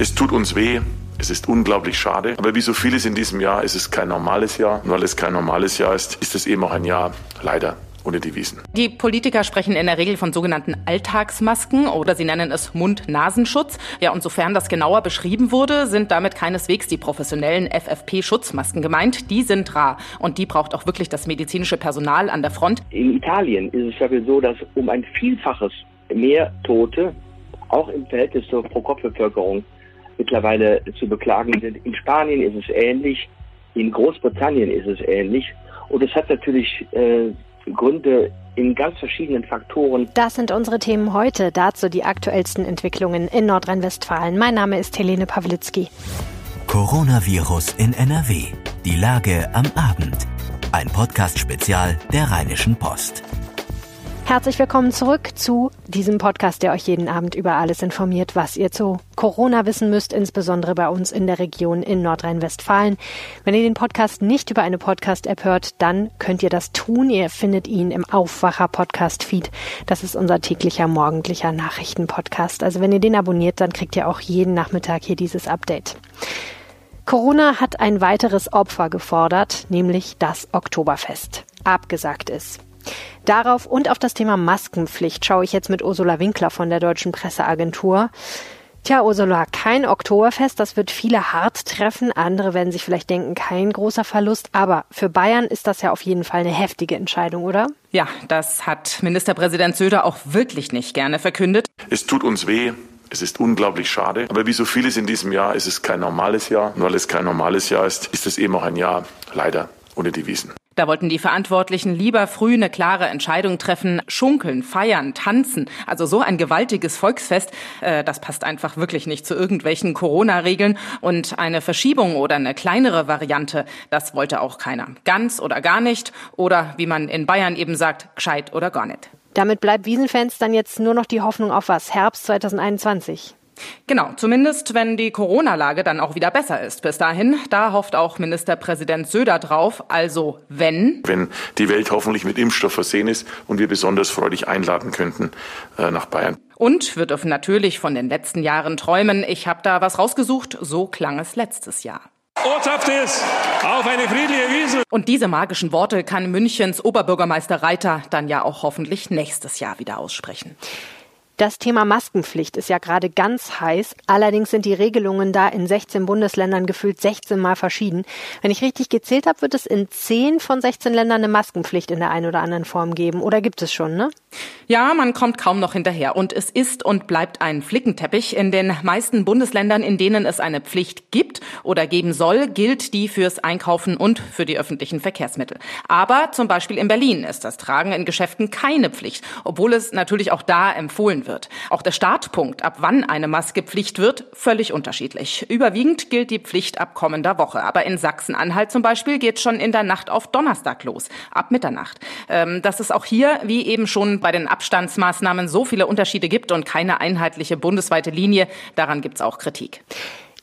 Es tut uns weh. Es ist unglaublich schade. Aber wie so vieles in diesem Jahr ist es kein normales Jahr. Und weil es kein normales Jahr ist, ist es eben auch ein Jahr leider ohne Devisen. Die Politiker sprechen in der Regel von sogenannten Alltagsmasken oder sie nennen es Mund-Nasenschutz. Ja, und sofern das genauer beschrieben wurde, sind damit keineswegs die professionellen FFP-Schutzmasken gemeint. Die sind rar und die braucht auch wirklich das medizinische Personal an der Front. In Italien ist es ja so, dass um ein Vielfaches mehr Tote auch im Verhältnis zur Pro-Kopf-Bevölkerung mittlerweile zu beklagen sind. In Spanien ist es ähnlich, in Großbritannien ist es ähnlich. Und es hat natürlich äh, Gründe in ganz verschiedenen Faktoren. Das sind unsere Themen heute. Dazu die aktuellsten Entwicklungen in Nordrhein-Westfalen. Mein Name ist Helene Pawlitzki. Coronavirus in NRW. Die Lage am Abend. Ein Podcast-Spezial der Rheinischen Post. Herzlich willkommen zurück zu diesem Podcast, der euch jeden Abend über alles informiert, was ihr zu Corona wissen müsst, insbesondere bei uns in der Region in Nordrhein-Westfalen. Wenn ihr den Podcast nicht über eine Podcast-App hört, dann könnt ihr das tun. Ihr findet ihn im Aufwacher-Podcast-Feed. Das ist unser täglicher morgendlicher Nachrichten-Podcast. Also wenn ihr den abonniert, dann kriegt ihr auch jeden Nachmittag hier dieses Update. Corona hat ein weiteres Opfer gefordert, nämlich das Oktoberfest. Abgesagt ist. Darauf und auf das Thema Maskenpflicht schaue ich jetzt mit Ursula Winkler von der Deutschen Presseagentur. Tja, Ursula, kein Oktoberfest, das wird viele hart treffen. Andere werden sich vielleicht denken, kein großer Verlust. Aber für Bayern ist das ja auf jeden Fall eine heftige Entscheidung, oder? Ja, das hat Ministerpräsident Söder auch wirklich nicht gerne verkündet. Es tut uns weh. Es ist unglaublich schade. Aber wie so vieles in diesem Jahr ist es kein normales Jahr. Und weil es kein normales Jahr ist, ist es eben auch ein Jahr leider ohne Devisen. Da wollten die Verantwortlichen lieber früh eine klare Entscheidung treffen, schunkeln, feiern, tanzen. Also so ein gewaltiges Volksfest, äh, das passt einfach wirklich nicht zu irgendwelchen Corona-Regeln. Und eine Verschiebung oder eine kleinere Variante, das wollte auch keiner. Ganz oder gar nicht. Oder wie man in Bayern eben sagt, gescheit oder gar nicht. Damit bleibt Wiesenfans dann jetzt nur noch die Hoffnung auf was? Herbst 2021. Genau, zumindest wenn die Corona-Lage dann auch wieder besser ist. Bis dahin, da hofft auch Ministerpräsident Söder drauf. Also wenn. Wenn die Welt hoffentlich mit Impfstoff versehen ist und wir besonders freudig einladen könnten äh, nach Bayern. Und wir dürfen natürlich von den letzten Jahren träumen. Ich habe da was rausgesucht. So klang es letztes Jahr. Ortschaft ist auf eine friedliche Wiese. Und diese magischen Worte kann Münchens Oberbürgermeister Reiter dann ja auch hoffentlich nächstes Jahr wieder aussprechen. Das Thema Maskenpflicht ist ja gerade ganz heiß. Allerdings sind die Regelungen da in 16 Bundesländern gefühlt 16 Mal verschieden. Wenn ich richtig gezählt habe, wird es in 10 von 16 Ländern eine Maskenpflicht in der einen oder anderen Form geben. Oder gibt es schon, ne? Ja, man kommt kaum noch hinterher. Und es ist und bleibt ein Flickenteppich. In den meisten Bundesländern, in denen es eine Pflicht gibt oder geben soll, gilt die fürs Einkaufen und für die öffentlichen Verkehrsmittel. Aber zum Beispiel in Berlin ist das Tragen in Geschäften keine Pflicht, obwohl es natürlich auch da empfohlen wird wird. Auch der Startpunkt, ab wann eine Maske Pflicht wird, völlig unterschiedlich. Überwiegend gilt die Pflicht ab kommender Woche. Aber in Sachsen-Anhalt zum Beispiel geht schon in der Nacht auf Donnerstag los, ab Mitternacht. Ähm, dass es auch hier, wie eben schon bei den Abstandsmaßnahmen, so viele Unterschiede gibt und keine einheitliche bundesweite Linie, daran gibt es auch Kritik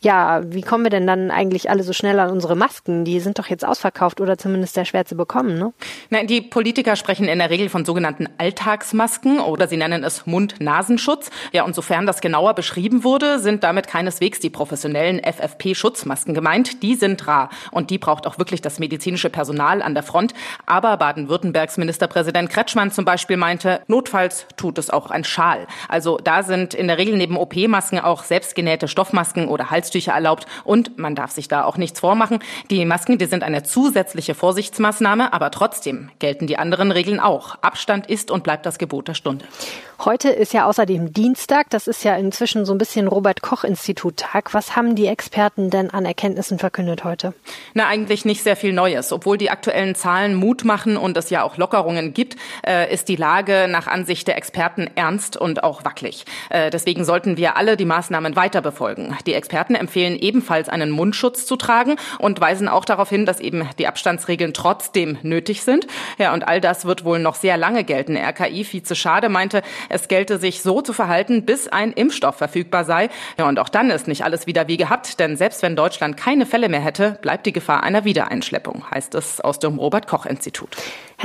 ja, wie kommen wir denn dann eigentlich alle so schnell an unsere Masken? Die sind doch jetzt ausverkauft oder zumindest sehr schwer zu bekommen, ne? Nein, die Politiker sprechen in der Regel von sogenannten Alltagsmasken oder sie nennen es Mund-Nasenschutz. Ja, und sofern das genauer beschrieben wurde, sind damit keineswegs die professionellen FFP-Schutzmasken gemeint. Die sind rar und die braucht auch wirklich das medizinische Personal an der Front. Aber Baden-Württembergs Ministerpräsident Kretschmann zum Beispiel meinte, notfalls tut es auch ein Schal. Also da sind in der Regel neben OP-Masken auch selbstgenähte Stoffmasken oder Halstücher Halstücher erlaubt und man darf sich da auch nichts vormachen. Die Masken, die sind eine zusätzliche Vorsichtsmaßnahme, aber trotzdem gelten die anderen Regeln auch. Abstand ist und bleibt das Gebot der Stunde. Heute ist ja außerdem Dienstag. Das ist ja inzwischen so ein bisschen Robert-Koch-Institut-Tag. Was haben die Experten denn an Erkenntnissen verkündet heute? Na, eigentlich nicht sehr viel Neues. Obwohl die aktuellen Zahlen Mut machen und es ja auch Lockerungen gibt, äh, ist die Lage nach Ansicht der Experten ernst und auch wackelig. Äh, deswegen sollten wir alle die Maßnahmen weiter befolgen. Die Experten empfehlen ebenfalls einen Mundschutz zu tragen und weisen auch darauf hin, dass eben die Abstandsregeln trotzdem nötig sind. Ja, und all das wird wohl noch sehr lange gelten. RKI-Vize Schade meinte, es gelte sich so zu verhalten, bis ein Impfstoff verfügbar sei. Ja, und auch dann ist nicht alles wieder wie gehabt, denn selbst wenn Deutschland keine Fälle mehr hätte, bleibt die Gefahr einer Wiedereinschleppung, heißt es aus dem Robert Koch Institut.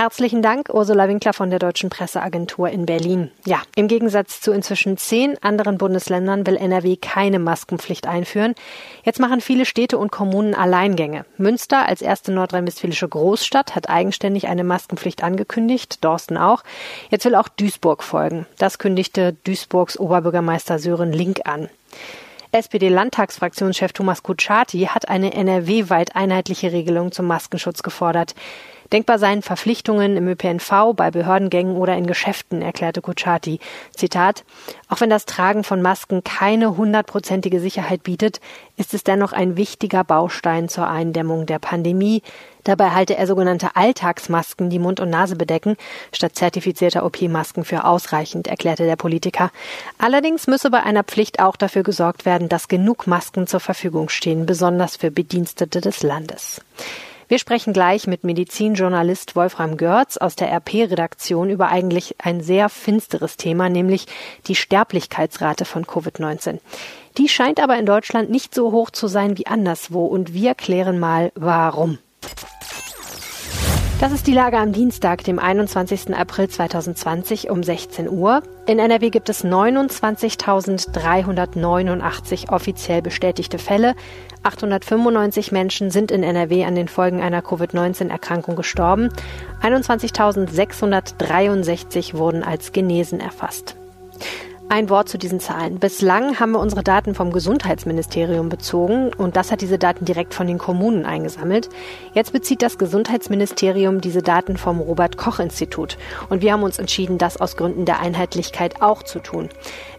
Herzlichen Dank, Ursula Winkler von der Deutschen Presseagentur in Berlin. Ja, im Gegensatz zu inzwischen zehn anderen Bundesländern will NRW keine Maskenpflicht einführen. Jetzt machen viele Städte und Kommunen Alleingänge. Münster als erste nordrhein-westfälische Großstadt hat eigenständig eine Maskenpflicht angekündigt, Dorsten auch. Jetzt will auch Duisburg folgen. Das kündigte Duisburgs Oberbürgermeister Sören Link an. SPD-Landtagsfraktionschef Thomas Kutschaty hat eine NRW-weit einheitliche Regelung zum Maskenschutz gefordert. Denkbar seien Verpflichtungen im ÖPNV, bei Behördengängen oder in Geschäften, erklärte Kutschaty. Zitat, auch wenn das Tragen von Masken keine hundertprozentige Sicherheit bietet, ist es dennoch ein wichtiger Baustein zur Eindämmung der Pandemie. Dabei halte er sogenannte Alltagsmasken, die Mund und Nase bedecken, statt zertifizierter OP-Masken für ausreichend, erklärte der Politiker. Allerdings müsse bei einer Pflicht auch dafür gesorgt werden, dass genug Masken zur Verfügung stehen, besonders für Bedienstete des Landes. Wir sprechen gleich mit Medizinjournalist Wolfram Görz aus der RP-Redaktion über eigentlich ein sehr finsteres Thema, nämlich die Sterblichkeitsrate von Covid-19. Die scheint aber in Deutschland nicht so hoch zu sein wie anderswo und wir klären mal, warum. Das ist die Lage am Dienstag, dem 21. April 2020 um 16 Uhr. In NRW gibt es 29.389 offiziell bestätigte Fälle. 895 Menschen sind in NRW an den Folgen einer Covid-19-Erkrankung gestorben. 21.663 wurden als genesen erfasst. Ein Wort zu diesen Zahlen. Bislang haben wir unsere Daten vom Gesundheitsministerium bezogen und das hat diese Daten direkt von den Kommunen eingesammelt. Jetzt bezieht das Gesundheitsministerium diese Daten vom Robert Koch Institut und wir haben uns entschieden, das aus Gründen der Einheitlichkeit auch zu tun.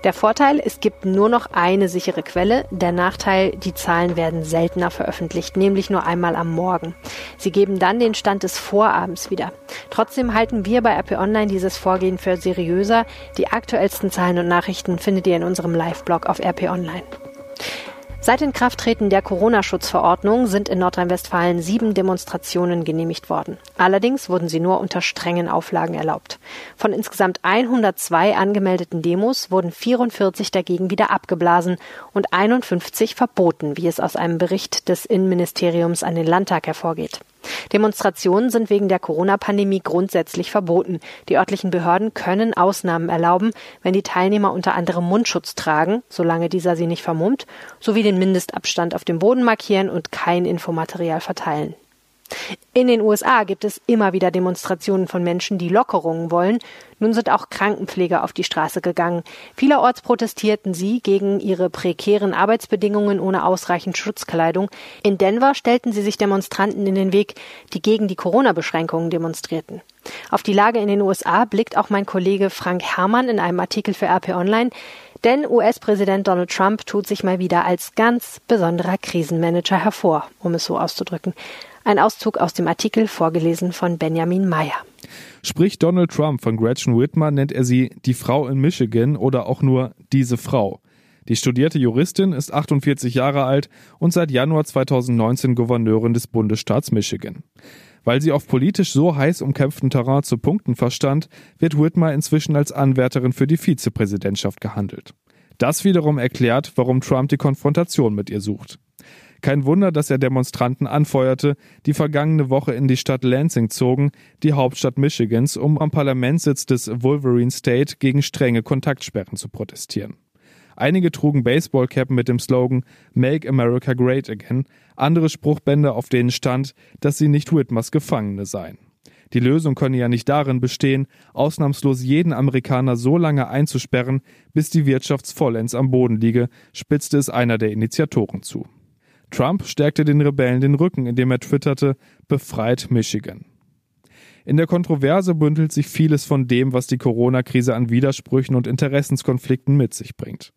Der Vorteil, es gibt nur noch eine sichere Quelle. Der Nachteil, die Zahlen werden seltener veröffentlicht, nämlich nur einmal am Morgen. Sie geben dann den Stand des Vorabends wieder. Trotzdem halten wir bei RP Online dieses Vorgehen für seriöser. Die aktuellsten Zahlen und Nachrichten findet ihr in unserem Live-Blog auf RP Online. Seit Inkrafttreten der Corona-Schutzverordnung sind in Nordrhein-Westfalen sieben Demonstrationen genehmigt worden. Allerdings wurden sie nur unter strengen Auflagen erlaubt. Von insgesamt 102 angemeldeten Demos wurden 44 dagegen wieder abgeblasen und 51 verboten, wie es aus einem Bericht des Innenministeriums an den Landtag hervorgeht. Demonstrationen sind wegen der Corona-Pandemie grundsätzlich verboten. Die örtlichen Behörden können Ausnahmen erlauben, wenn die Teilnehmer unter anderem Mundschutz tragen, solange dieser sie nicht vermummt, sowie den Mindestabstand auf dem Boden markieren und kein Infomaterial verteilen. In den USA gibt es immer wieder Demonstrationen von Menschen, die Lockerungen wollen. Nun sind auch Krankenpfleger auf die Straße gegangen. Vielerorts protestierten sie gegen ihre prekären Arbeitsbedingungen ohne ausreichend Schutzkleidung. In Denver stellten sie sich Demonstranten in den Weg, die gegen die Corona-Beschränkungen demonstrierten. Auf die Lage in den USA blickt auch mein Kollege Frank Herrmann in einem Artikel für RP Online. Denn US-Präsident Donald Trump tut sich mal wieder als ganz besonderer Krisenmanager hervor, um es so auszudrücken. Ein Auszug aus dem Artikel vorgelesen von Benjamin Meyer. Spricht Donald Trump von Gretchen Whitmer, nennt er sie die Frau in Michigan oder auch nur diese Frau. Die studierte Juristin ist 48 Jahre alt und seit Januar 2019 Gouverneurin des Bundesstaats Michigan. Weil sie auf politisch so heiß umkämpften Terrain zu punkten verstand, wird Whitmer inzwischen als Anwärterin für die Vizepräsidentschaft gehandelt. Das wiederum erklärt, warum Trump die Konfrontation mit ihr sucht. Kein Wunder, dass er Demonstranten anfeuerte, die vergangene Woche in die Stadt Lansing zogen, die Hauptstadt Michigans, um am Parlamentssitz des Wolverine State gegen strenge Kontaktsperren zu protestieren. Einige trugen Baseballcappen mit dem Slogan Make America Great Again, andere Spruchbände, auf denen stand, dass sie nicht Whitmers Gefangene seien. Die Lösung könne ja nicht darin bestehen, ausnahmslos jeden Amerikaner so lange einzusperren, bis die Wirtschaft vollends am Boden liege, spitzte es einer der Initiatoren zu. Trump stärkte den Rebellen den Rücken, indem er twitterte, befreit Michigan. In der Kontroverse bündelt sich vieles von dem, was die Corona-Krise an Widersprüchen und Interessenskonflikten mit sich bringt.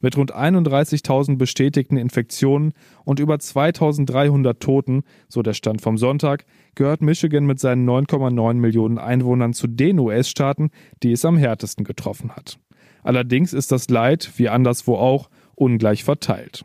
Mit rund 31.000 bestätigten Infektionen und über 2.300 Toten, so der Stand vom Sonntag, gehört Michigan mit seinen 9,9 Millionen Einwohnern zu den US-Staaten, die es am härtesten getroffen hat. Allerdings ist das Leid, wie anderswo auch, ungleich verteilt.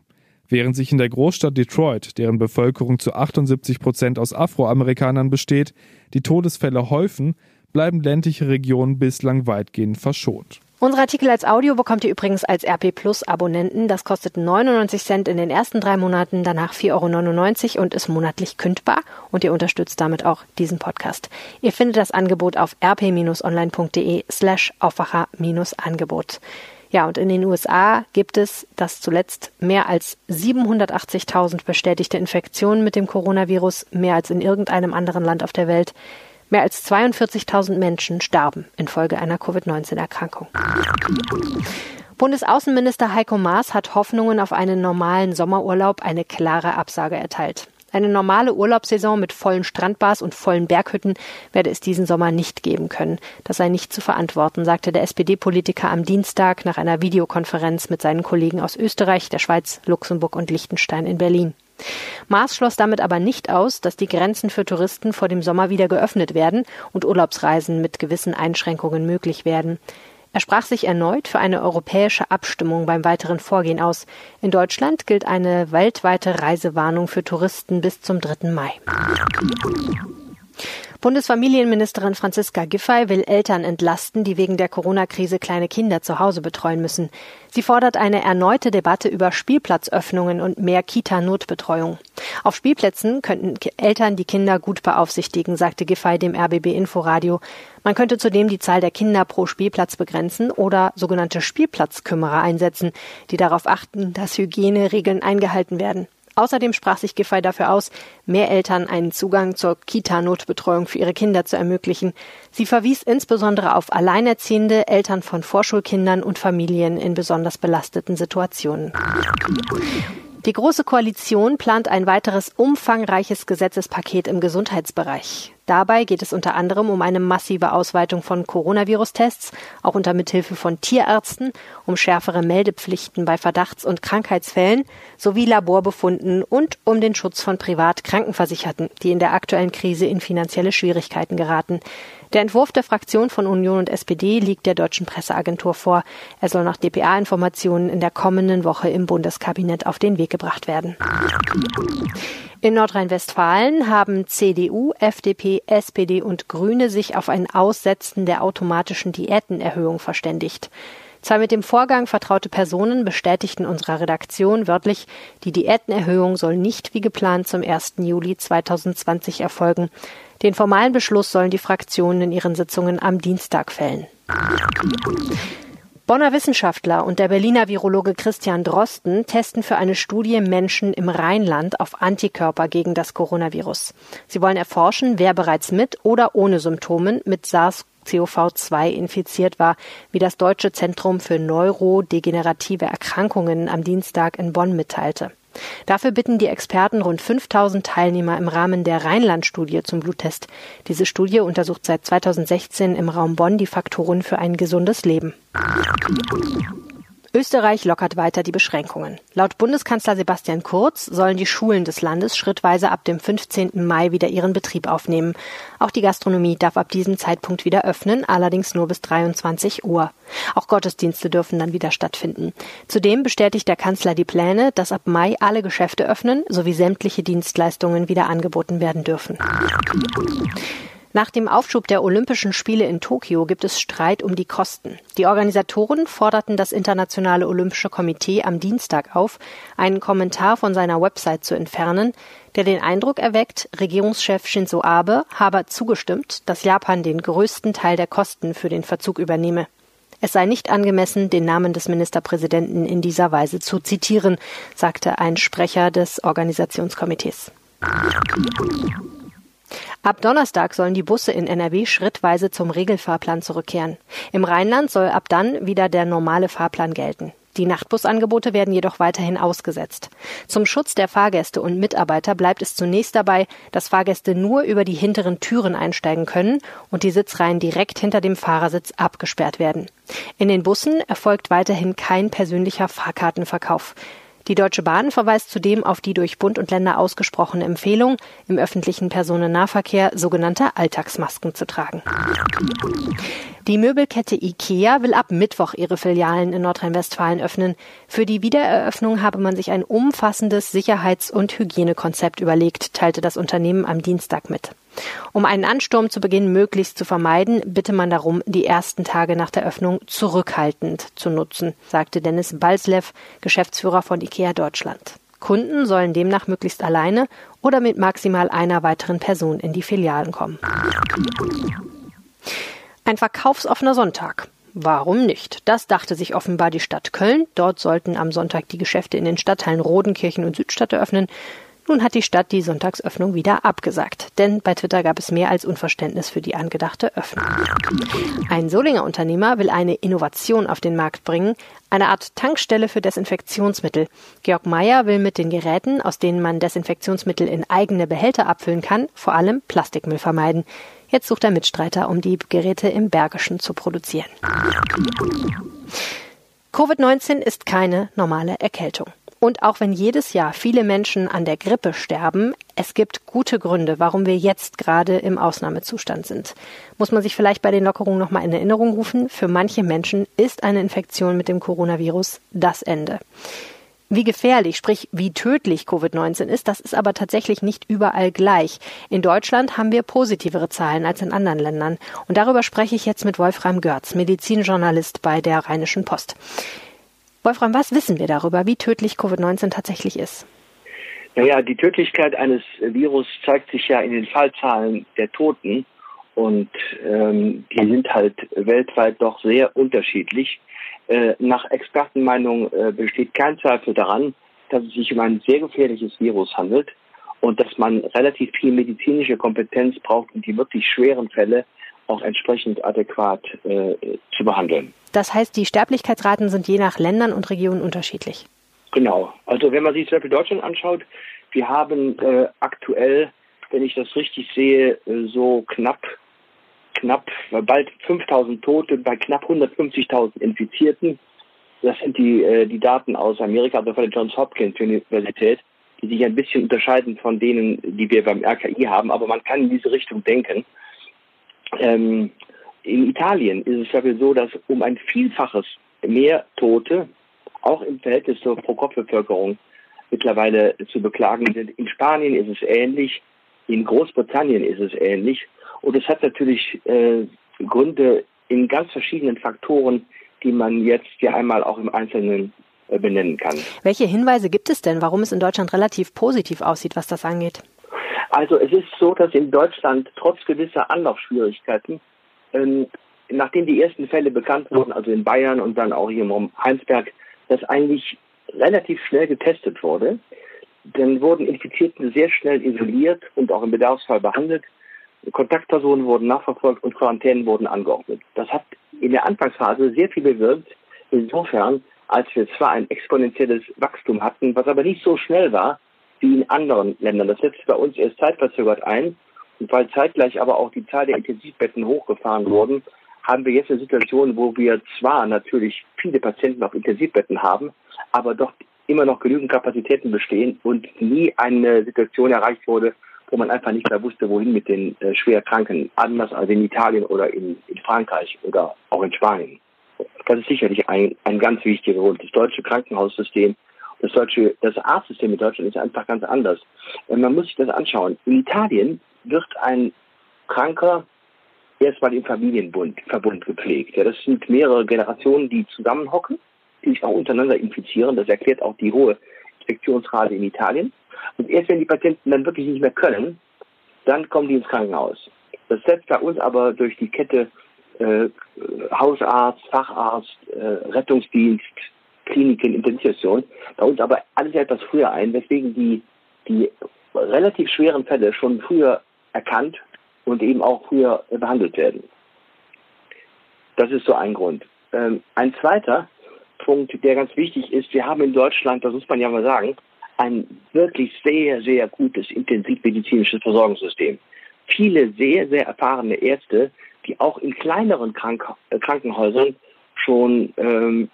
Während sich in der Großstadt Detroit, deren Bevölkerung zu 78 Prozent aus Afroamerikanern besteht, die Todesfälle häufen, bleiben ländliche Regionen bislang weitgehend verschont. Unser Artikel als Audio bekommt ihr übrigens als RP Plus Abonnenten. Das kostet 99 Cent in den ersten drei Monaten, danach 4,99 Euro und ist monatlich kündbar. Und ihr unterstützt damit auch diesen Podcast. Ihr findet das Angebot auf rp-online.de slash Aufwacher-Angebot. Ja, und in den USA gibt es das zuletzt mehr als 780.000 bestätigte Infektionen mit dem Coronavirus, mehr als in irgendeinem anderen Land auf der Welt. Mehr als 42.000 Menschen starben infolge einer Covid-19-Erkrankung. Bundesaußenminister Heiko Maas hat Hoffnungen auf einen normalen Sommerurlaub eine klare Absage erteilt. Eine normale Urlaubssaison mit vollen Strandbars und vollen Berghütten werde es diesen Sommer nicht geben können. Das sei nicht zu verantworten, sagte der SPD-Politiker am Dienstag nach einer Videokonferenz mit seinen Kollegen aus Österreich, der Schweiz, Luxemburg und Liechtenstein in Berlin. Maas schloss damit aber nicht aus, dass die Grenzen für Touristen vor dem Sommer wieder geöffnet werden und Urlaubsreisen mit gewissen Einschränkungen möglich werden. Er sprach sich erneut für eine europäische Abstimmung beim weiteren Vorgehen aus. In Deutschland gilt eine weltweite Reisewarnung für Touristen bis zum 3. Mai. Bundesfamilienministerin Franziska Giffey will Eltern entlasten, die wegen der Corona-Krise kleine Kinder zu Hause betreuen müssen. Sie fordert eine erneute Debatte über Spielplatzöffnungen und mehr Kita-Notbetreuung. Auf Spielplätzen könnten Eltern die Kinder gut beaufsichtigen, sagte Giffey dem RBB Inforadio. Man könnte zudem die Zahl der Kinder pro Spielplatz begrenzen oder sogenannte Spielplatzkümmerer einsetzen, die darauf achten, dass Hygieneregeln eingehalten werden. Außerdem sprach sich Giffey dafür aus, mehr Eltern einen Zugang zur Kita-Notbetreuung für ihre Kinder zu ermöglichen. Sie verwies insbesondere auf Alleinerziehende, Eltern von Vorschulkindern und Familien in besonders belasteten Situationen. Die Große Koalition plant ein weiteres umfangreiches Gesetzespaket im Gesundheitsbereich. Dabei geht es unter anderem um eine massive Ausweitung von Coronavirus-Tests, auch unter Mithilfe von Tierärzten, um schärfere Meldepflichten bei Verdachts- und Krankheitsfällen sowie Laborbefunden und um den Schutz von Privatkrankenversicherten, die in der aktuellen Krise in finanzielle Schwierigkeiten geraten. Der Entwurf der Fraktion von Union und SPD liegt der deutschen Presseagentur vor. Er soll nach DPA-Informationen in der kommenden Woche im Bundeskabinett auf den Weg gebracht werden. In Nordrhein-Westfalen haben CDU, FDP, SPD und Grüne sich auf ein Aussetzen der automatischen Diätenerhöhung verständigt. Zwei mit dem Vorgang vertraute Personen bestätigten unserer Redaktion wörtlich, die Diätenerhöhung soll nicht wie geplant zum 1. Juli 2020 erfolgen. Den formalen Beschluss sollen die Fraktionen in ihren Sitzungen am Dienstag fällen. Bonner Wissenschaftler und der Berliner Virologe Christian Drosten testen für eine Studie Menschen im Rheinland auf Antikörper gegen das Coronavirus. Sie wollen erforschen, wer bereits mit oder ohne Symptomen mit SARS-CoV-2 infiziert war, wie das Deutsche Zentrum für neurodegenerative Erkrankungen am Dienstag in Bonn mitteilte. Dafür bitten die Experten rund 5000 Teilnehmer im Rahmen der Rheinland-Studie zum Bluttest. Diese Studie untersucht seit 2016 im Raum Bonn die Faktoren für ein gesundes Leben. Österreich lockert weiter die Beschränkungen. Laut Bundeskanzler Sebastian Kurz sollen die Schulen des Landes schrittweise ab dem 15. Mai wieder ihren Betrieb aufnehmen. Auch die Gastronomie darf ab diesem Zeitpunkt wieder öffnen, allerdings nur bis 23 Uhr. Auch Gottesdienste dürfen dann wieder stattfinden. Zudem bestätigt der Kanzler die Pläne, dass ab Mai alle Geschäfte öffnen sowie sämtliche Dienstleistungen wieder angeboten werden dürfen. Nach dem Aufschub der Olympischen Spiele in Tokio gibt es Streit um die Kosten. Die Organisatoren forderten das Internationale Olympische Komitee am Dienstag auf, einen Kommentar von seiner Website zu entfernen, der den Eindruck erweckt, Regierungschef Shinzo Abe habe zugestimmt, dass Japan den größten Teil der Kosten für den Verzug übernehme. Es sei nicht angemessen, den Namen des Ministerpräsidenten in dieser Weise zu zitieren, sagte ein Sprecher des Organisationskomitees. Ab Donnerstag sollen die Busse in NRW schrittweise zum Regelfahrplan zurückkehren. Im Rheinland soll ab dann wieder der normale Fahrplan gelten. Die Nachtbusangebote werden jedoch weiterhin ausgesetzt. Zum Schutz der Fahrgäste und Mitarbeiter bleibt es zunächst dabei, dass Fahrgäste nur über die hinteren Türen einsteigen können und die Sitzreihen direkt hinter dem Fahrersitz abgesperrt werden. In den Bussen erfolgt weiterhin kein persönlicher Fahrkartenverkauf. Die Deutsche Bahn verweist zudem auf die durch Bund und Länder ausgesprochene Empfehlung, im öffentlichen Personennahverkehr sogenannte Alltagsmasken zu tragen. Die Möbelkette IKEA will ab Mittwoch ihre Filialen in Nordrhein-Westfalen öffnen. Für die Wiedereröffnung habe man sich ein umfassendes Sicherheits- und Hygienekonzept überlegt, teilte das Unternehmen am Dienstag mit. Um einen Ansturm zu Beginn möglichst zu vermeiden, bitte man darum, die ersten Tage nach der Öffnung zurückhaltend zu nutzen, sagte Dennis Balslev, Geschäftsführer von IKEA Deutschland. Kunden sollen demnach möglichst alleine oder mit maximal einer weiteren Person in die Filialen kommen. Ein verkaufsoffener Sonntag. Warum nicht? Das dachte sich offenbar die Stadt Köln. Dort sollten am Sonntag die Geschäfte in den Stadtteilen Rodenkirchen und Südstadt eröffnen. Nun hat die Stadt die Sonntagsöffnung wieder abgesagt, denn bei Twitter gab es mehr als Unverständnis für die angedachte Öffnung. Ein Solinger Unternehmer will eine Innovation auf den Markt bringen, eine Art Tankstelle für Desinfektionsmittel. Georg Meyer will mit den Geräten, aus denen man Desinfektionsmittel in eigene Behälter abfüllen kann, vor allem Plastikmüll vermeiden. Jetzt sucht er Mitstreiter, um die Geräte im Bergischen zu produzieren. Covid-19 ist keine normale Erkältung. Und auch wenn jedes Jahr viele Menschen an der Grippe sterben, es gibt gute Gründe, warum wir jetzt gerade im Ausnahmezustand sind. Muss man sich vielleicht bei den Lockerungen nochmal in Erinnerung rufen, für manche Menschen ist eine Infektion mit dem Coronavirus das Ende. Wie gefährlich, sprich wie tödlich Covid-19 ist, das ist aber tatsächlich nicht überall gleich. In Deutschland haben wir positivere Zahlen als in anderen Ländern. Und darüber spreche ich jetzt mit Wolfram Görz, Medizinjournalist bei der Rheinischen Post. Wolfram, was wissen wir darüber, wie tödlich Covid-19 tatsächlich ist? Naja, die Tödlichkeit eines Virus zeigt sich ja in den Fallzahlen der Toten. Und ähm, die sind halt weltweit doch sehr unterschiedlich. Äh, nach Expertenmeinung äh, besteht kein Zweifel daran, dass es sich um ein sehr gefährliches Virus handelt und dass man relativ viel medizinische Kompetenz braucht, um die wirklich schweren Fälle auch entsprechend adäquat äh, zu behandeln. Das heißt, die Sterblichkeitsraten sind je nach Ländern und Regionen unterschiedlich. Genau. Also wenn man sich zum Beispiel Deutschland anschaut, wir haben äh, aktuell, wenn ich das richtig sehe, äh, so knapp knapp, bald 5000 Tote bei knapp 150.000 Infizierten. Das sind die, äh, die Daten aus Amerika, also von der Johns Hopkins Universität, die sich ein bisschen unterscheiden von denen, die wir beim RKI haben, aber man kann in diese Richtung denken. Ähm, in Italien ist es ja so, dass um ein Vielfaches mehr Tote auch im Verhältnis zur Pro-Kopf-Bevölkerung mittlerweile zu beklagen sind. In Spanien ist es ähnlich, in Großbritannien ist es ähnlich. Und es hat natürlich äh, Gründe in ganz verschiedenen Faktoren, die man jetzt ja einmal auch im Einzelnen äh, benennen kann. Welche Hinweise gibt es denn, warum es in Deutschland relativ positiv aussieht, was das angeht? Also es ist so, dass in Deutschland trotz gewisser Anlaufschwierigkeiten, ähm, nachdem die ersten Fälle bekannt wurden, also in Bayern und dann auch hier im Heinsberg, das eigentlich relativ schnell getestet wurde. Dann wurden Infizierten sehr schnell isoliert und auch im Bedarfsfall behandelt. Kontaktpersonen wurden nachverfolgt und Quarantänen wurden angeordnet. Das hat in der Anfangsphase sehr viel bewirkt, insofern, als wir zwar ein exponentielles Wachstum hatten, was aber nicht so schnell war wie in anderen Ländern. Das setzt bei uns erst zeitverzögert ein. Und weil zeitgleich aber auch die Zahl der Intensivbetten hochgefahren wurden, haben wir jetzt eine Situation, wo wir zwar natürlich viele Patienten auf Intensivbetten haben, aber doch immer noch genügend Kapazitäten bestehen und nie eine Situation erreicht wurde, wo man einfach nicht mehr wusste, wohin mit den äh, Schwerkranken, anders als in Italien oder in, in, Frankreich oder auch in Spanien. Das ist sicherlich ein, ein ganz wichtiger Grund. Das deutsche Krankenhaussystem, das deutsche, das Arztsystem in Deutschland ist einfach ganz anders. Äh, man muss sich das anschauen. In Italien wird ein Kranker erstmal im Familienbund Verbund gepflegt. Ja, das sind mehrere Generationen, die zusammenhocken, die sich auch untereinander infizieren. Das erklärt auch die hohe Infektionsrate in Italien. Und erst wenn die Patienten dann wirklich nicht mehr können, dann kommen die ins Krankenhaus. Das setzt bei uns aber durch die Kette äh, Hausarzt, Facharzt, äh, Rettungsdienst, Kliniken, Intensivstation, bei uns aber alles etwas früher ein, weswegen die, die relativ schweren Fälle schon früher erkannt und eben auch früher behandelt werden. Das ist so ein Grund. Ähm, ein zweiter Punkt, der ganz wichtig ist, wir haben in Deutschland, das muss man ja mal sagen, ein wirklich sehr, sehr gutes intensivmedizinisches Versorgungssystem. Viele sehr, sehr erfahrene Ärzte, die auch in kleineren Krank äh, Krankenhäusern schon ähm,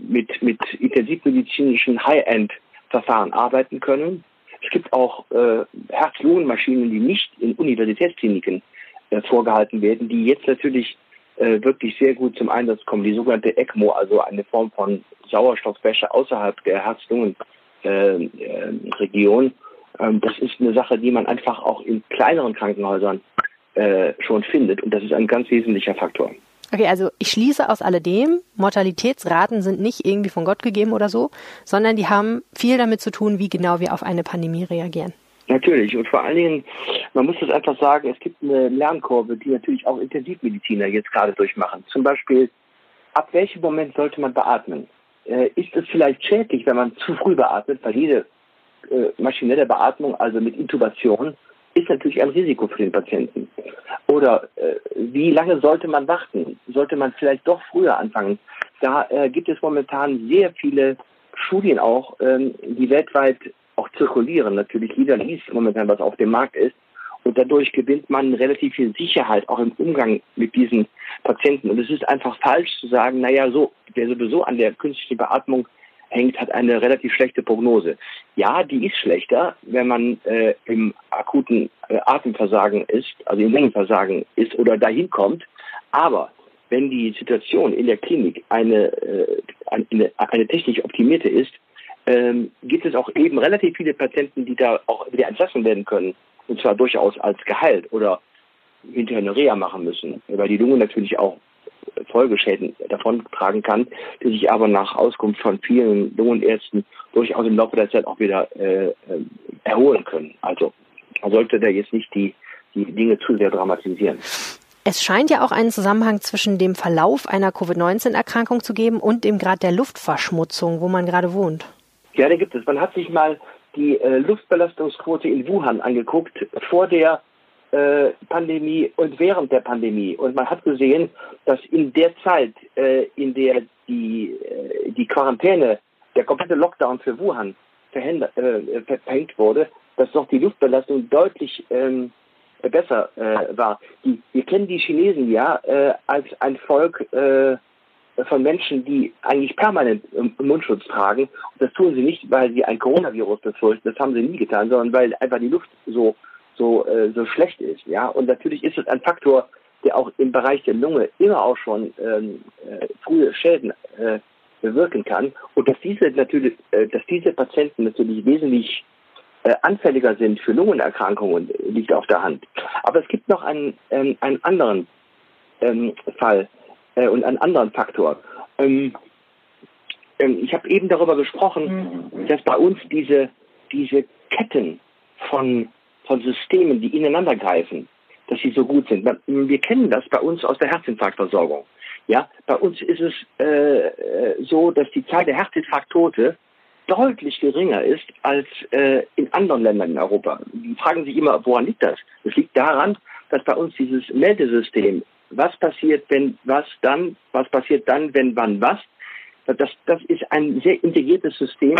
mit, mit intensivmedizinischen High-End-Verfahren arbeiten können. Es gibt auch äh, Herz-Lungen-Maschinen, die nicht in Universitätskliniken äh, vorgehalten werden, die jetzt natürlich äh, wirklich sehr gut zum Einsatz kommen. Die sogenannte ECMO, also eine Form von Sauerstoffwäsche außerhalb der Herz-Lungen-Region. Äh, ähm, das ist eine Sache, die man einfach auch in kleineren Krankenhäusern äh, schon findet und das ist ein ganz wesentlicher Faktor. Okay, also ich schließe aus alledem, Mortalitätsraten sind nicht irgendwie von Gott gegeben oder so, sondern die haben viel damit zu tun, wie genau wir auf eine Pandemie reagieren. Natürlich. Und vor allen Dingen, man muss das einfach sagen, es gibt eine Lernkurve, die natürlich auch Intensivmediziner jetzt gerade durchmachen. Zum Beispiel, ab welchem Moment sollte man beatmen? Äh, ist es vielleicht schädlich, wenn man zu früh beatmet, weil jede äh, maschinelle Beatmung, also mit Intubation, ist natürlich ein Risiko für den Patienten. Oder äh, wie lange sollte man warten? Sollte man vielleicht doch früher anfangen? Da äh, gibt es momentan sehr viele Studien auch, ähm, die weltweit auch zirkulieren. Natürlich, jeder liest momentan, was auf dem Markt ist. Und dadurch gewinnt man relativ viel Sicherheit auch im Umgang mit diesen Patienten. Und es ist einfach falsch zu sagen, naja, so, wer sowieso an der künstlichen Beatmung hängt, hat eine relativ schlechte Prognose. Ja, die ist schlechter, wenn man äh, im akuten äh, Atemversagen ist, also im Lungenversagen ist oder dahin kommt. Aber wenn die Situation in der Klinik eine, äh, eine, eine technisch optimierte ist, ähm, gibt es auch eben relativ viele Patienten, die da auch wieder entlassen werden können. Und zwar durchaus als geheilt oder hinterher eine Reha machen müssen, weil die Lunge natürlich auch Folgeschäden davon tragen kann, die sich aber nach Auskunft von vielen Lungenärzten durchaus im Laufe der Zeit auch wieder äh, äh erholen können. Also man sollte da jetzt nicht die, die Dinge zu sehr dramatisieren. Es scheint ja auch einen Zusammenhang zwischen dem Verlauf einer Covid-19-Erkrankung zu geben und dem Grad der Luftverschmutzung, wo man gerade wohnt. Ja, da gibt es. Man hat sich mal die äh, Luftbelastungsquote in Wuhan angeguckt vor der äh, Pandemie und während der Pandemie. Und man hat gesehen, dass in der Zeit, äh, in der die, äh, die Quarantäne, der komplette Lockdown für Wuhan verhängt, äh, verhängt wurde, dass doch die Luftbelastung deutlich ähm, besser äh, war. Die, wir kennen die Chinesen ja als ein Volk, von Menschen, die eigentlich permanent Mundschutz tragen. Und das tun sie nicht, weil sie ein Coronavirus befürchten, das haben sie nie getan, sondern weil einfach die Luft so, so, äh, so schlecht ist. Ja? Und natürlich ist es ein Faktor, der auch im Bereich der Lunge immer auch schon ähm, äh, frühe Schäden äh, bewirken kann. Und dass diese natürlich, äh, dass diese Patienten natürlich wesentlich äh, anfälliger sind für Lungenerkrankungen, liegt auf der Hand. Aber es gibt noch einen, ähm, einen anderen ähm, Fall äh, und einen anderen Faktor. Ähm, ähm, ich habe eben darüber gesprochen, mhm. dass bei uns diese, diese Ketten von, von Systemen, die ineinander greifen, dass sie so gut sind. Wir kennen das bei uns aus der Herzinfarktversorgung. Ja, bei uns ist es äh, äh so, dass die Zahl der Herzinfarkttote deutlich geringer ist als äh, in anderen Ländern in Europa. Die fragen sich immer, woran liegt das? Das liegt daran, dass bei uns dieses Meldesystem was passiert, wenn was dann, was passiert dann, wenn wann was. Das, das ist ein sehr integriertes System.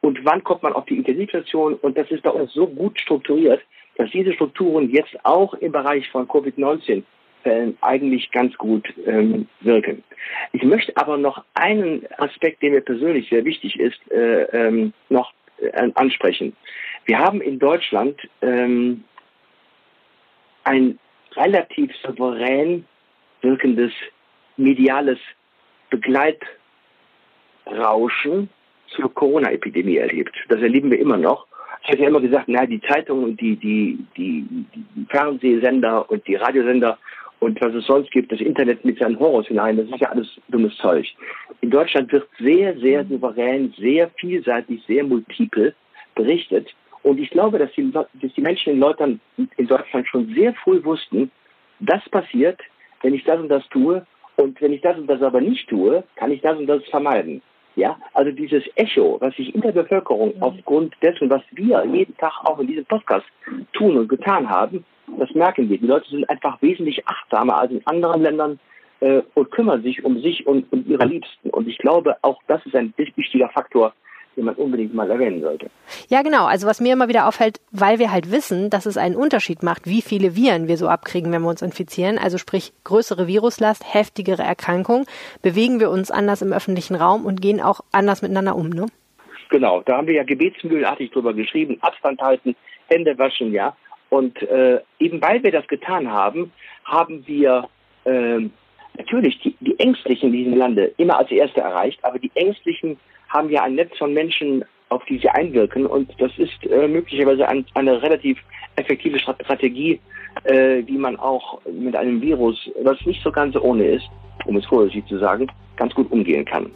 Und wann kommt man auf die Intensivstation? Und das ist bei uns so gut strukturiert, dass diese Strukturen jetzt auch im Bereich von Covid-19 Fällen eigentlich ganz gut ähm, wirken. Ich möchte aber noch einen Aspekt, der mir persönlich sehr wichtig ist, äh, ähm, noch äh, ansprechen. Wir haben in Deutschland ähm, ein relativ souverän wirkendes mediales Begleitrauschen zur Corona-Epidemie erlebt. Das erleben wir immer noch. Ich habe ja immer gesagt, na, die Zeitungen und die, die, die, die Fernsehsender und die Radiosender und was es sonst gibt, das Internet mit seinen Horrors hinein, das ist ja alles dummes Zeug. In Deutschland wird sehr, sehr souverän, sehr vielseitig, sehr multiple berichtet. Und ich glaube, dass die, dass die Menschen in Deutschland, in Deutschland schon sehr früh wussten, das passiert, wenn ich das und das tue und wenn ich das und das aber nicht tue, kann ich das und das vermeiden. Ja, also dieses Echo, was sich in der Bevölkerung mhm. aufgrund dessen, was wir jeden Tag auch in diesem Podcast tun und getan haben, das merken wir. Die Leute sind einfach wesentlich achtsamer als in anderen Ländern äh, und kümmern sich um sich und um ihre Liebsten. Und ich glaube, auch das ist ein wichtiger Faktor, den man unbedingt mal erwähnen sollte. Ja, genau. Also was mir immer wieder auffällt, weil wir halt wissen, dass es einen Unterschied macht, wie viele Viren wir so abkriegen, wenn wir uns infizieren. Also sprich größere Viruslast, heftigere Erkrankung, bewegen wir uns anders im öffentlichen Raum und gehen auch anders miteinander um, ne? Genau, da haben wir ja gebetsmühlenartig drüber geschrieben, Abstand halten, Hände waschen, ja. Und äh, eben weil wir das getan haben, haben wir äh, natürlich die, die Ängstlichen in diesem Lande immer als Erste erreicht, aber die Ängstlichen haben ja ein Netz von Menschen, auf die sie einwirken und das ist äh, möglicherweise ein, eine relativ effektive Strategie, äh, die man auch mit einem Virus, was nicht so ganz ohne ist, um es vorsichtig zu sagen, ganz gut umgehen kann.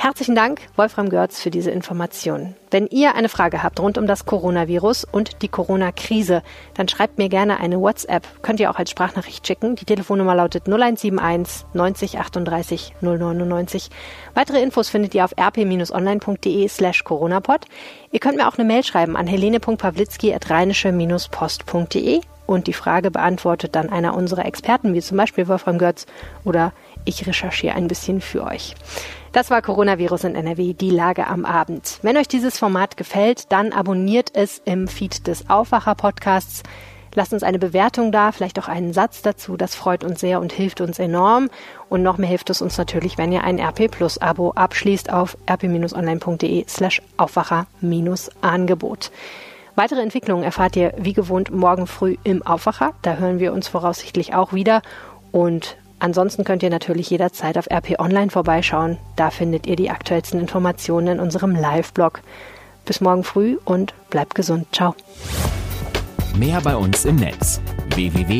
Herzlichen Dank, Wolfram Görz, für diese Informationen. Wenn ihr eine Frage habt rund um das Coronavirus und die Corona-Krise, dann schreibt mir gerne eine WhatsApp. Könnt ihr auch als Sprachnachricht schicken. Die Telefonnummer lautet 0171 90 38 099. Weitere Infos findet ihr auf rp-online.de slash coronapod. Ihr könnt mir auch eine Mail schreiben an helene.pawlitzki at rheinische-post.de und die Frage beantwortet dann einer unserer Experten, wie zum Beispiel Wolfram Götz oder ich recherchiere ein bisschen für euch. Das war Coronavirus in NRW, die Lage am Abend. Wenn euch dieses Format gefällt, dann abonniert es im Feed des Aufwacher-Podcasts. Lasst uns eine Bewertung da, vielleicht auch einen Satz dazu. Das freut uns sehr und hilft uns enorm. Und noch mehr hilft es uns natürlich, wenn ihr ein RP Plus Abo abschließt auf rp-online.de slash Aufwacher-Angebot. Weitere Entwicklungen erfahrt ihr wie gewohnt morgen früh im Aufwacher. Da hören wir uns voraussichtlich auch wieder. Und Ansonsten könnt ihr natürlich jederzeit auf RP Online vorbeischauen. Da findet ihr die aktuellsten Informationen in unserem Live-Blog. Bis morgen früh und bleibt gesund. Ciao. Mehr bei uns im Netz www.rp-online.de